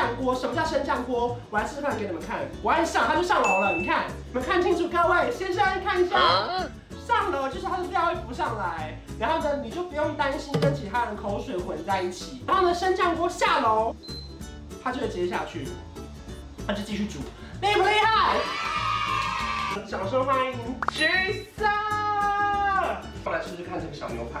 降锅。什么叫升降锅？我来示范给你们看。我按上，它就上楼了。你看，你们看清楚，各位先生看一下，上楼就是它的料会浮上来，然后呢，你就不用担心跟其他人口水混在一起。然后呢，升降锅下楼，它就会接下去，它就继续煮，厉不厉害？掌声欢迎橘色。我来试试看这个小牛排。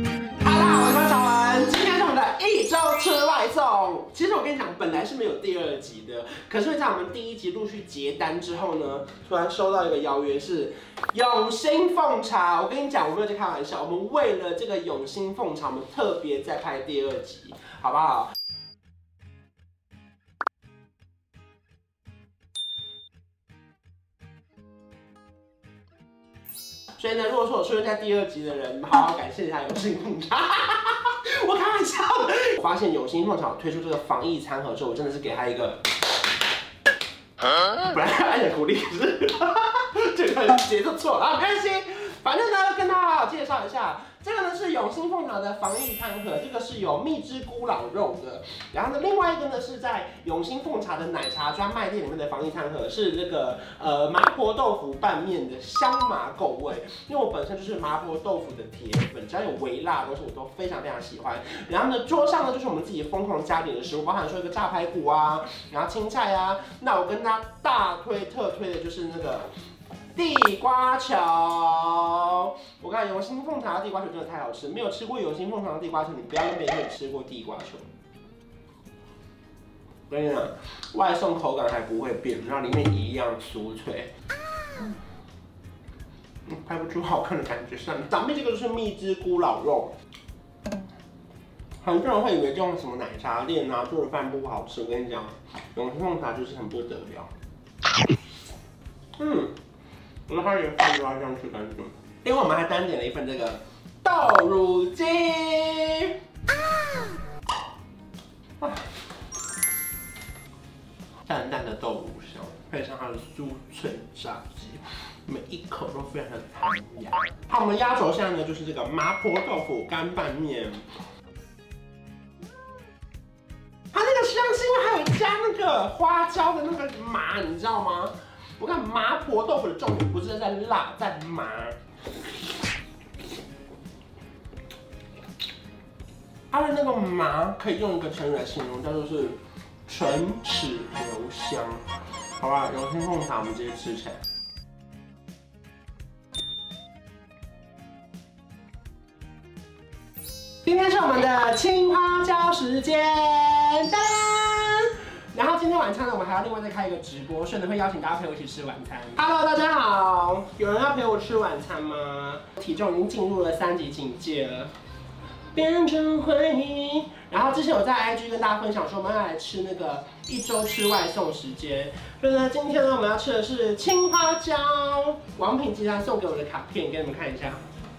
其实我跟你讲，本来是没有第二集的，可是在我们第一集陆续结单之后呢，突然收到一个邀约，是永兴凤茶。我跟你讲，我没有在开玩笑，我们为了这个永兴凤茶，我们特别再拍第二集。好不好？所以呢，如果说我出现在第二集的人，好好感谢一下永兴凤茶。我开玩笑的。我发现永兴凤茶推出这个防疫餐盒之后，我真的是给他一个，本来要按点鼓励，可是 这个节奏错了，没关系。反正呢，跟大家好好介绍一下。这个呢是永兴凤茶的防疫餐盒，这个是有蜜汁咕咾肉的。然后呢，另外一个呢是在永兴凤茶的奶茶专卖店里面的防疫餐盒，是这个呃麻婆豆腐拌面的香麻够味。因为我本身就是麻婆豆腐的铁粉，只要有微辣的东西我都非常非常喜欢。然后呢，桌上呢就是我们自己疯狂加点的食物，包含说一个炸排骨啊，然后青菜啊。那我跟大家大推特推的就是那个。地瓜球，我看永兴凤茶的地瓜球真的太好吃，没有吃过永兴凤茶的地瓜球，你不要跟别人说吃过地瓜球。我跟你讲，外送口感还不会变，然后里面一样酥脆。嗯，拍不出好看的感觉，算了。上面这个就是蜜汁咕咾肉，很多人会以为这种什么奶茶店啊做的饭不好吃，我跟你讲，永兴凤茶就是很不得了。嗯。我们还有饭都要这样吃干净。另外我们还单点了一份这个豆乳鸡，啊，淡淡的豆乳香，配上它的酥脆炸鸡，每一口都非常的弹牙。好，我们压轴下呢就是这个麻婆豆腐干拌面，它那个香是因为还有加那个花椒的那个麻，你知道吗？我看麻婆豆腐的重点不是在辣，在麻。它的那个麻可以用一个成语来形容，叫做是唇齿留香。好吧，有天凤茶我们直接吃起来。今天是我们的青花椒时间，哒哒。然后今天晚餐呢，我们还要另外再开一个直播，顺便会邀请大家陪我一起吃晚餐。Hello，大家好，有人要陪我吃晚餐吗？体重已经进入了三级警戒了，变成回忆。然后之前我在 IG 跟大家分享说，我们要来吃那个一周吃外送时间。所以呢，今天呢，我们要吃的是青花椒。王品集团送给我的卡片，给你们看一下，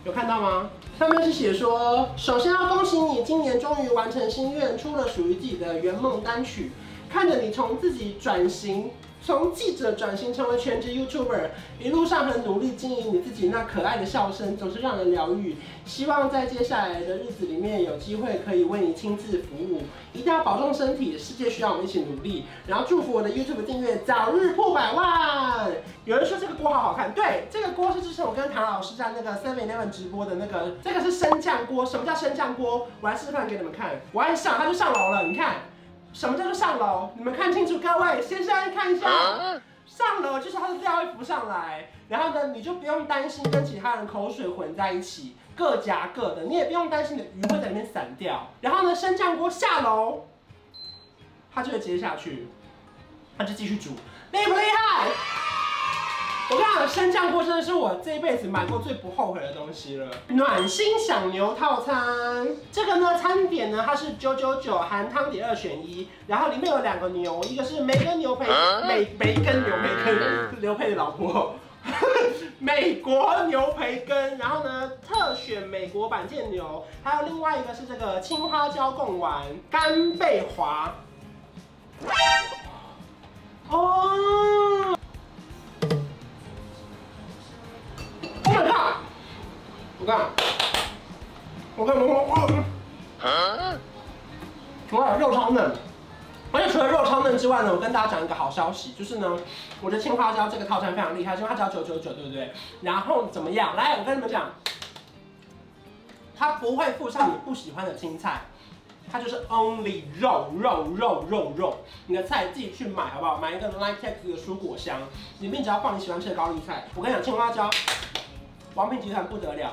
有看到吗？上面是写说，首先要恭喜你，今年终于完成心愿，出了属于自己的圆梦单曲。看着你从自己转型，从记者转型成为全职 YouTuber，一路上很努力经营你自己那可爱的笑声，总是让人疗愈。希望在接下来的日子里面，有机会可以为你亲自服务。一定要保重身体，世界需要我们一起努力。然后祝福我的 YouTube 订阅早日破百万。有人说这个锅好好看，对，这个锅是之前我跟唐老师在那个 Seven Eleven 直播的那个，这个是升降锅。什么叫升降锅？我来示范给你们看。我按上，它就上楼了，你看。什么叫做上楼？你们看清楚，各位先生看一下，上楼就是它的料会浮上来，然后呢，你就不用担心跟其他人口水混在一起，各夹各的，你也不用担心你的鱼会在里面散掉。然后呢，升降锅下楼，它就会接下去，它就继续煮，厉不厉害？我跟你讲，升降锅真的是我这一辈子买过最不后悔的东西了。暖心享牛套餐，这个呢，餐点呢，它是九九九含汤底二选一，然后里面有两个牛，一个是梅根牛培，梅梅根牛培根。刘培的老婆，美国牛培根，然后呢，特选美国板腱牛，还有另外一个是这个青花椒贡丸干贝滑。哦我看，我看，我看，我看，哇，肉超嫩！而且除了肉超嫩之外呢，我跟大家讲一个好消息，就是呢，我的青花椒这个套餐非常厉害，青花椒九九九，对不对？然后怎么样？来，我跟你们讲，它不会附上你不喜欢的青菜，它就是 only 肉肉肉肉肉，你的菜自己去买好不好？买一个 Litex 的蔬果箱，里面只要放你喜欢吃的高丽菜。我跟你讲，青花椒，王品集团不得了。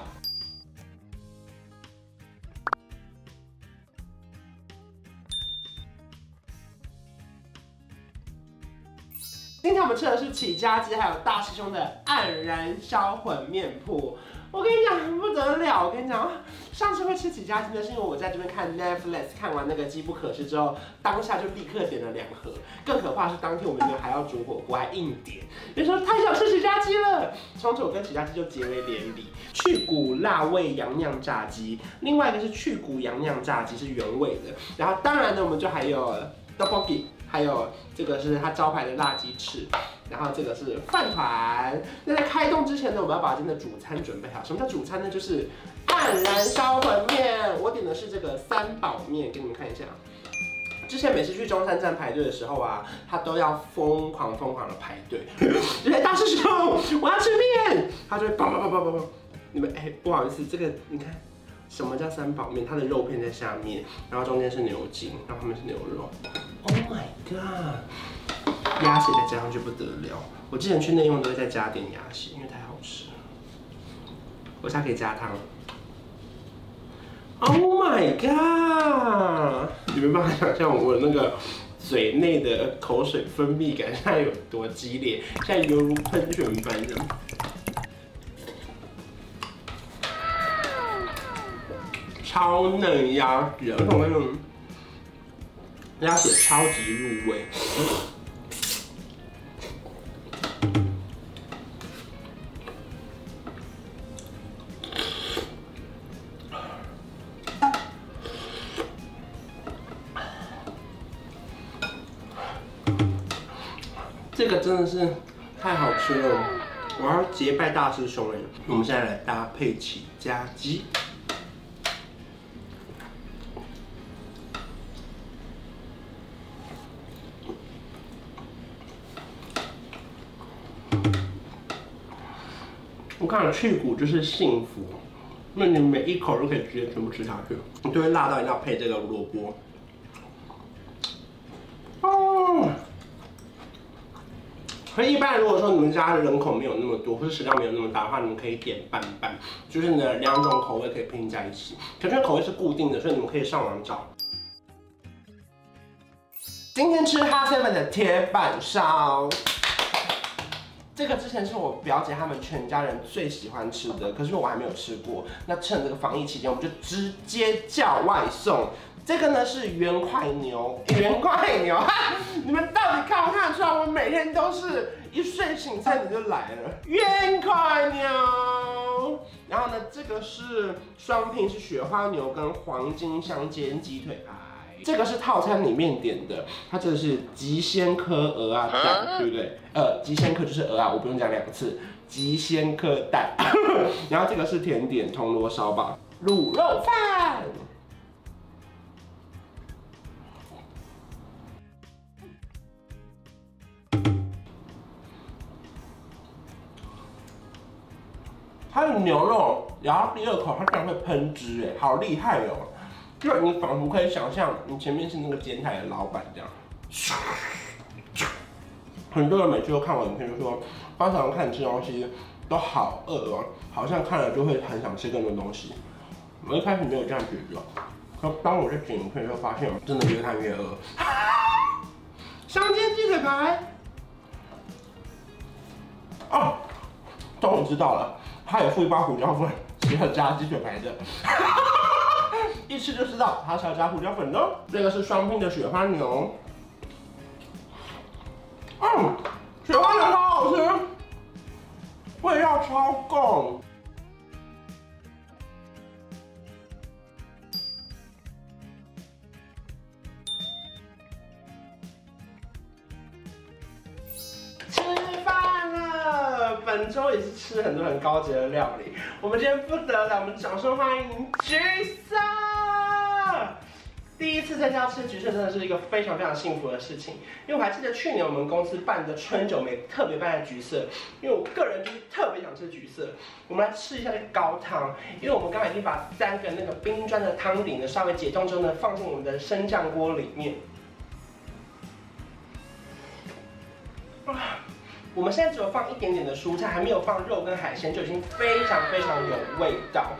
今天我们吃的是起家鸡，还有大师兄的黯然销魂面铺。我跟你讲不得了，我跟你讲，上次会吃起家鸡呢，是因为我在这边看 Netflix 看完那个《机不可失》之后，当下就立刻点了两盒。更可怕是当天我们这边还要煮火锅，还硬点，别说太想吃起家鸡了。从此我跟起家鸡就结为连理。去骨辣味洋酿炸鸡，另外一个是去骨洋酿炸鸡，是原味的。然后当然呢，我们就还有 t o p o k i 还有这个是它招牌的辣鸡翅，然后这个是饭团。那在开动之前呢，我们要把今天的主餐准备好。什么叫主餐呢？就是黯然销魂面。我点的是这个三宝面，给你们看一下。之前每次去中山站排队的时候啊，他都要疯狂疯狂的排队。来，大师兄，我要吃面，他就会叭叭叭叭叭叭。你们哎，不好意思，这个你看。什么叫三宝面？它的肉片在下面，然后中间是牛筋，然后后面是牛肉。Oh my god！鸭血再加上去不得了。我之前去内用都会再加点鸭血，因为太好吃了。我现在可以加汤。Oh my god！你没办法想象我那个嘴内的口水分泌感现在有多激烈，现在犹如喷泉般的。超嫩鸭血，而且那鸭血超级入味。这个真的是太好吃了，我要结拜大师兄了。我们现在来搭配起家鸡。去骨就是幸福，那你每一口都可以直接全部吃下去，你就会辣到一定要配这个萝卜。哦，所以一般如果说你们家的人口没有那么多，或者食量没有那么大的话，你们可以点半半，就是呢两种口味可以拼在一起。可是口味是固定的，所以你们可以上网找。今天吃哈 seven 的铁板烧。这个之前是我表姐他们全家人最喜欢吃的，可是我还没有吃过。那趁这个防疫期间，我们就直接叫外送。这个呢是原块牛，原块牛，你们到底看不看得出来？我每天都是一睡醒菜你就来了，原块牛。然后呢，这个是双拼，是雪花牛跟黄金香煎鸡腿排。这个是套餐里面点的，它这个是极鲜科鹅啊蛋，对不对？呃，极鲜科就是鹅啊，我不用讲两次，极鲜科蛋。然后这个是甜点铜锣烧吧，卤肉饭。它的牛肉然后第二口，它居然会喷汁，哎，好厉害哦！就你仿佛可以想象，你前面是那个剪彩的老板这样。很多人每次都看我影片，就说，经常看你吃东西都好饿哦，好像看了就会很想吃更多东西。我一开始没有这样觉得，可当我在剪影片，就发现真的越看越饿。香煎鸡腿排。哦，终于知道了，他有附一包胡椒粉，是要加鸡腿排的。一吃就知道它是要加胡椒粉的。这个是双拼的雪花牛，嗯，雪花牛超好吃。味道超够。吃饭了，本周也是吃很多很高级的料理。我们今天不得了，我们掌声欢迎橘色。第一次在家吃橘色真的是一个非常非常幸福的事情，因为我还记得去年我们公司办的春酒没特别办的橘色，因为我个人就是特别想吃橘色。我们来吃一下这个高汤，因为我们刚才已经把三个那个冰砖的汤底呢稍微解冻之后呢放进我们的升降锅里面。啊，我们现在只有放一点点的蔬菜，还没有放肉跟海鲜，就已经非常非常有味道。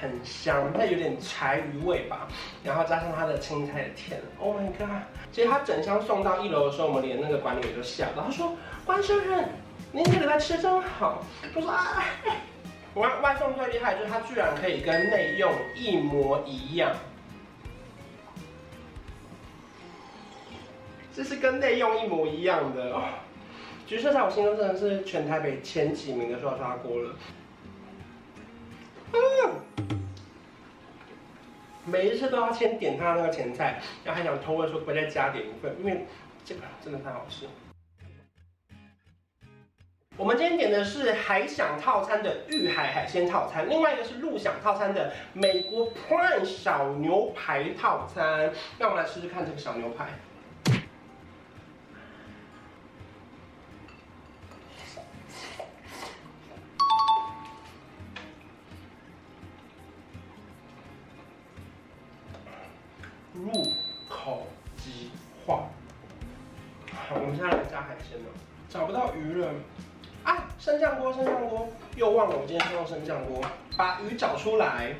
很香，它有点柴鱼味吧，然后加上它的青菜的甜，Oh my god！其实它整箱送到一楼的时候，我们连那个管理员都吓到，他说：“关先生，您这个礼拜吃真好。”我说：“啊，外外送最厉害就是它居然可以跟内用一模一样，这是跟内用一模一样的哦。”橘色在我心中真的是全台北前几名的刷刷锅了。嗯，每一次都要先点他那个前菜，然后还想偷问说可不可以再加点一份，因为这个真的太好吃。我们今天点的是海享套餐的玉海海鲜套餐，另外一个是陆享套餐的美国 Prime 小牛排套餐。那我们来试试看这个小牛排。找不到鱼了，啊，升降锅，升降锅，又忘了我今天是用升降锅。把鱼找出来，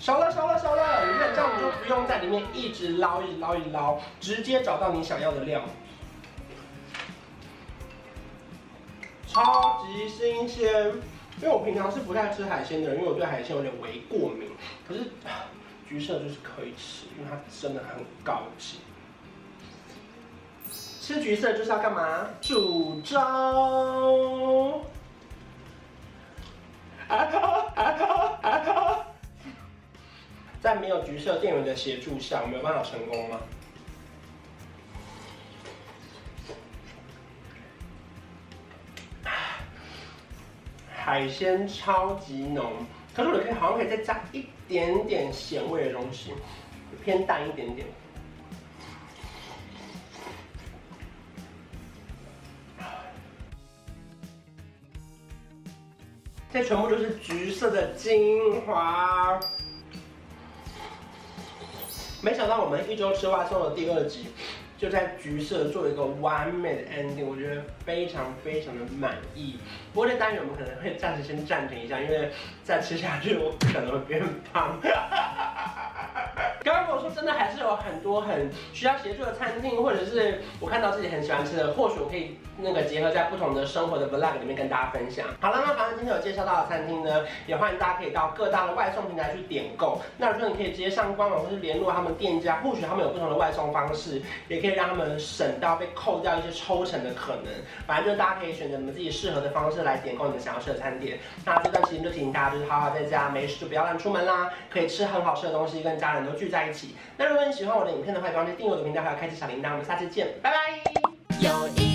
熟了，熟了，熟了。你看，这样我就不用在里面一直捞，一直捞，一直捞，直接找到你想要的料。超级新鲜，因为我平常是不太吃海鲜的人，因为我对海鲜有点微过敏。可是。橘色就是可以吃，因为它真的很高级。吃橘色就是要干嘛？煮粥。在没有橘色店员的协助下，我没有办法成功吗？海鲜超级浓。可是我可以好像可以再加一点点咸味的东西，偏淡一点点。全部都是橘色的精华。没想到我们一周吃外送的第二集。就在橘色做了一个完美的 ending，我觉得非常非常的满意。不过这单元我们可能会暂时先暂停一下，因为再吃下去我可能会变胖。真的还是有很多很需要协助的餐厅，或者是我看到自己很喜欢吃的，或许我可以那个结合在不同的生活的 vlog 里面跟大家分享。好了，那反正今天有介绍到的餐厅呢，也欢迎大家可以到各大的外送平台去点购。那如果你可以直接上官网或是联络他们店家，或许他们有不同的外送方式，也可以让他们省到被扣掉一些抽成的可能。反正就是大家可以选择你们自己适合的方式来点购你们想要吃的餐点。那这段时间就提醒大家，就是好好在家，没事就不要乱出门啦，可以吃很好吃的东西，跟家人都聚在一起。那如果你喜欢我的影片的话，别忘记订阅我的频道，还有开启小铃铛。我们下次见，拜拜。有一